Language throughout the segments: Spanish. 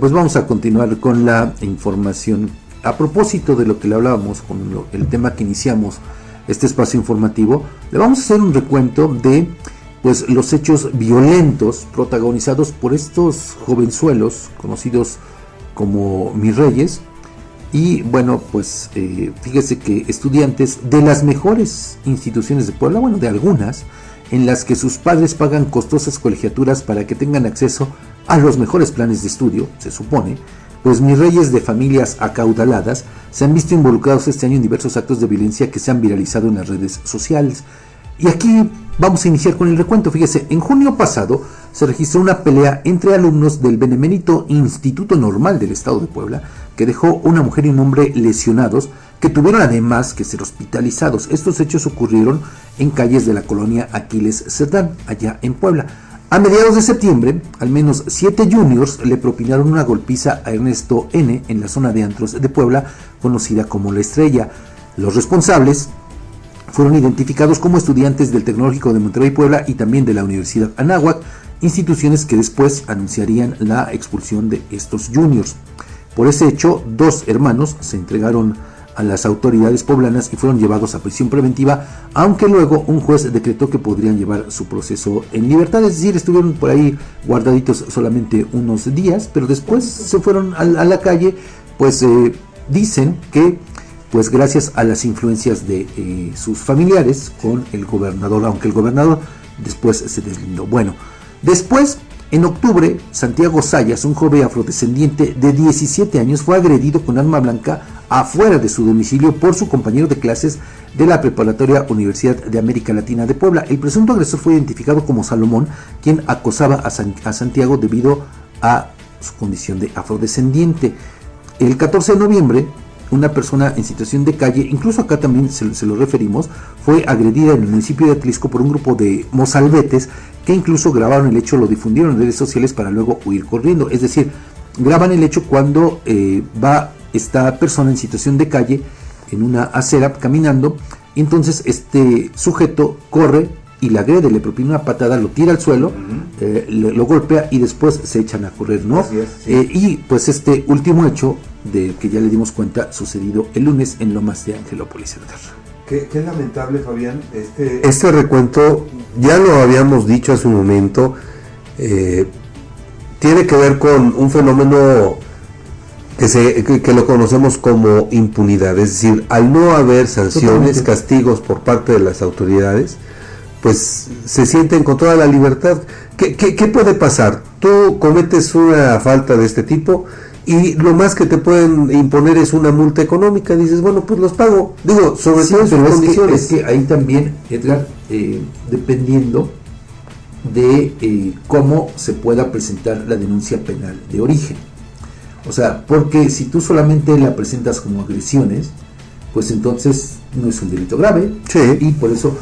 Pues vamos a continuar con la información. A propósito de lo que le hablábamos con el tema que iniciamos este espacio informativo, le vamos a hacer un recuento de pues los hechos violentos protagonizados por estos jovenzuelos conocidos como mis reyes y bueno pues eh, fíjese que estudiantes de las mejores instituciones de Puebla bueno de algunas en las que sus padres pagan costosas colegiaturas para que tengan acceso a los mejores planes de estudio se supone pues mis reyes de familias acaudaladas se han visto involucrados este año en diversos actos de violencia que se han viralizado en las redes sociales y aquí vamos a iniciar con el recuento. Fíjese, en junio pasado se registró una pelea entre alumnos del Benemérito Instituto Normal del Estado de Puebla, que dejó una mujer y un hombre lesionados, que tuvieron además que ser hospitalizados. Estos hechos ocurrieron en calles de la colonia Aquiles Cerdán, allá en Puebla. A mediados de septiembre, al menos siete juniors le propinaron una golpiza a Ernesto N. en la zona de antros de Puebla, conocida como La Estrella. Los responsables fueron identificados como estudiantes del Tecnológico de Monterrey Puebla y también de la Universidad Anáhuac, instituciones que después anunciarían la expulsión de estos juniors. Por ese hecho, dos hermanos se entregaron a las autoridades poblanas y fueron llevados a prisión preventiva, aunque luego un juez decretó que podrían llevar su proceso en libertad, es decir, estuvieron por ahí guardaditos solamente unos días, pero después se fueron a, la calle, pues eh, dicen que pues gracias a las influencias de eh, sus familiares con el gobernador, aunque el gobernador después se deslindó. Bueno, después, en octubre, Santiago Sayas, un joven afrodescendiente de 17 años, fue agredido con arma blanca afuera de su domicilio por su compañero de clases de la Preparatoria Universidad de América Latina de Puebla. El presunto agresor fue identificado como Salomón, quien acosaba a, Santiago debido a su condición de afrodescendiente. El 14 de noviembre, una persona en situación de calle, incluso acá también se, lo referimos, fue agredida en el municipio de Atlisco por un grupo de mozalbetes que incluso grabaron el hecho, lo difundieron en redes sociales para luego huir corriendo. Es decir, graban el hecho cuando eh, va esta persona en situación de calle en una acera caminando, entonces este sujeto corre y la agrede, le propina una patada, lo tira al suelo, eh, lo, golpea y después se echan a correr, ¿no? Eh, y pues este último hecho de que ya le dimos cuenta sucedido el lunes en Lomas de Angelópolis. Qué, qué lamentable, Fabián. Este... este recuento, ya lo habíamos dicho hace un momento, eh, tiene que ver con un fenómeno que, se, que, lo conocemos como impunidad, es decir, al no haber sanciones, castigos por parte de las autoridades, pues se sienten con toda la libertad. ¿Qué, qué puede pasar? Tú cometes una falta de este tipo, y lo más que te pueden imponer es una multa económica. Dices, bueno, pues los pago. Digo, sobre todo en condiciones. Es que, ahí también, Edgar, eh, dependiendo de eh, cómo se pueda presentar la denuncia penal de origen. O sea, porque si tú solamente la presentas como agresiones, pues entonces no es un delito grave. Y por eso,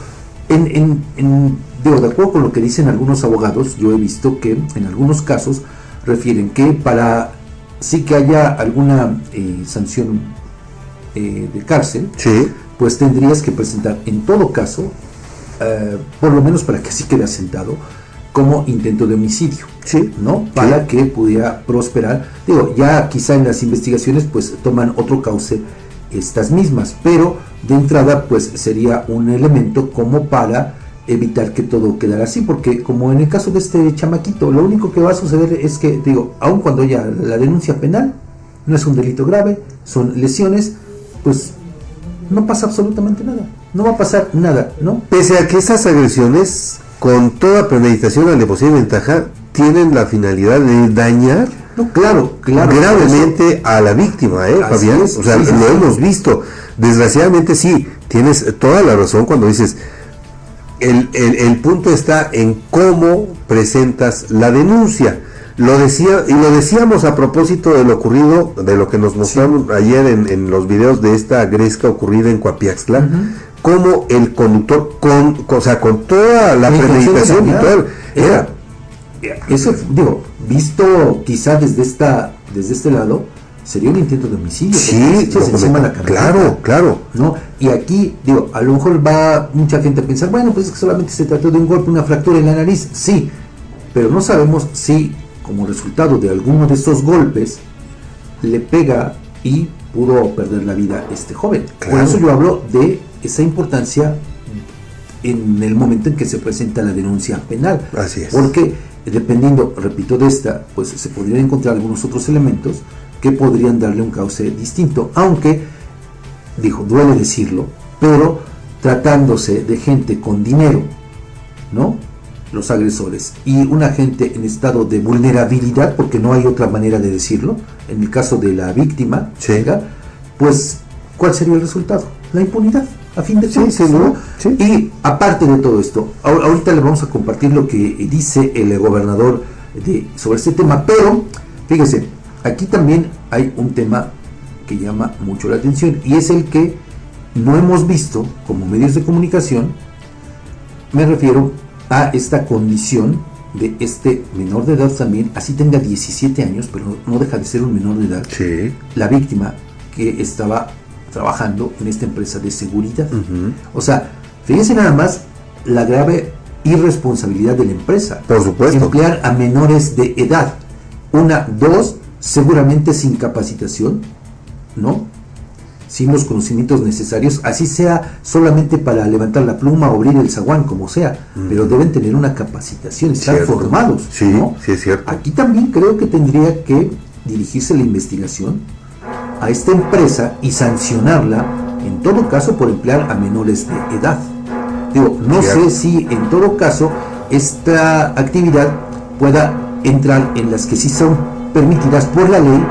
en, en, en, de acuerdo con lo que dicen algunos abogados, yo he visto que en algunos casos refieren que para sí que haya alguna eh, sanción eh, de cárcel, pues tendrías que presentar en todo caso, eh, por lo menos para que así quede asentado, como intento de homicidio, ¿no? Para que pudiera prosperar. Digo, ya quizá en las investigaciones pues toman otro cauce estas mismas, pero de entrada pues sería un elemento como para evitar que todo quedara así, porque como en el caso de este chamaquito, lo único que va a suceder es que, digo, aun cuando ya la denuncia penal no es un delito grave, son lesiones, pues no pasa absolutamente nada, no va a pasar nada, ¿no? Pese a que estas agresiones, con toda premeditación, alevosía y ventaja, tienen la finalidad de dañar no, claro, claro, gravemente a la víctima, ¿eh, Fabián? o sea, lo hemos visto. Desgraciadamente sí, tienes toda la razón cuando dices, el, el, punto está en cómo presentas la denuncia. Lo decía, y lo decíamos a propósito de lo ocurrido, de lo que nos mostraron ayer en, los videos de esta gresca ocurrida en Coapiaxtla, como el conductor, con, o sea, con toda la premeditación y todo, era, eso, digo, visto quizá desde esta, desde este lado, sería un intento de homicidio. Sí, claro, claro. ¿no? Y aquí, digo, a lo mejor va mucha gente a pensar, bueno, pues es que solamente se trató de un golpe, una fractura en la nariz, sí, pero no sabemos si como resultado de alguno de esos golpes, le pega y pudo perder la vida este joven. Por eso yo hablo de esa importancia en el momento en que se presenta la denuncia penal. Así es. Porque dependiendo, repito, de esta, pues se podrían encontrar algunos otros elementos que podrían darle un cauce distinto. Aunque, dijo, duele decirlo, pero tratándose de gente con dinero, ¿no? Los agresores y una gente en estado de vulnerabilidad, porque no hay otra manera de decirlo, en el caso de la víctima, pues, ¿cuál sería el resultado? La impunidad a fin de cuentas. Y aparte de todo esto, ahorita le vamos a compartir lo que dice el gobernador de, sobre este tema, pero fíjese, aquí también hay un tema que llama mucho la atención y es el que no hemos visto como medios de comunicación, me refiero a esta condición de este menor de edad también, así tenga 17 años, pero no deja de ser un menor de edad, la víctima que estaba trabajando en esta empresa de seguridad. O sea, fíjense nada más la grave irresponsabilidad de la empresa. Por supuesto. Emplear a menores de edad. Una, dos, seguramente sin capacitación, ¿no? Sin los conocimientos necesarios, así sea solamente para levantar la pluma o abrir el zaguán, como sea, pero deben tener una capacitación, estar formados. Sí, sí, es cierto. Aquí también creo que tendría que dirigirse la investigación a esta empresa y sancionarla, en todo caso, por emplear a menores de edad. Digo, no sé si en todo caso esta actividad pueda entrar en las que sí son permitidas por la ley,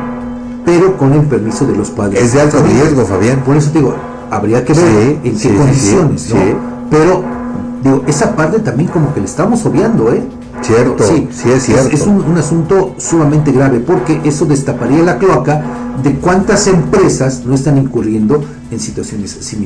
pero con el permiso de los padres. Es de alto riesgo, Fabián. Por eso digo, habría que ver en qué condiciones, ¿no? Pero, digo, esa parte también como que le estamos obviando, ¿eh? Cierto, sí, sí es cierto. Es, un, asunto sumamente grave porque eso destaparía la cloaca de cuántas empresas no están incurriendo en situaciones similares.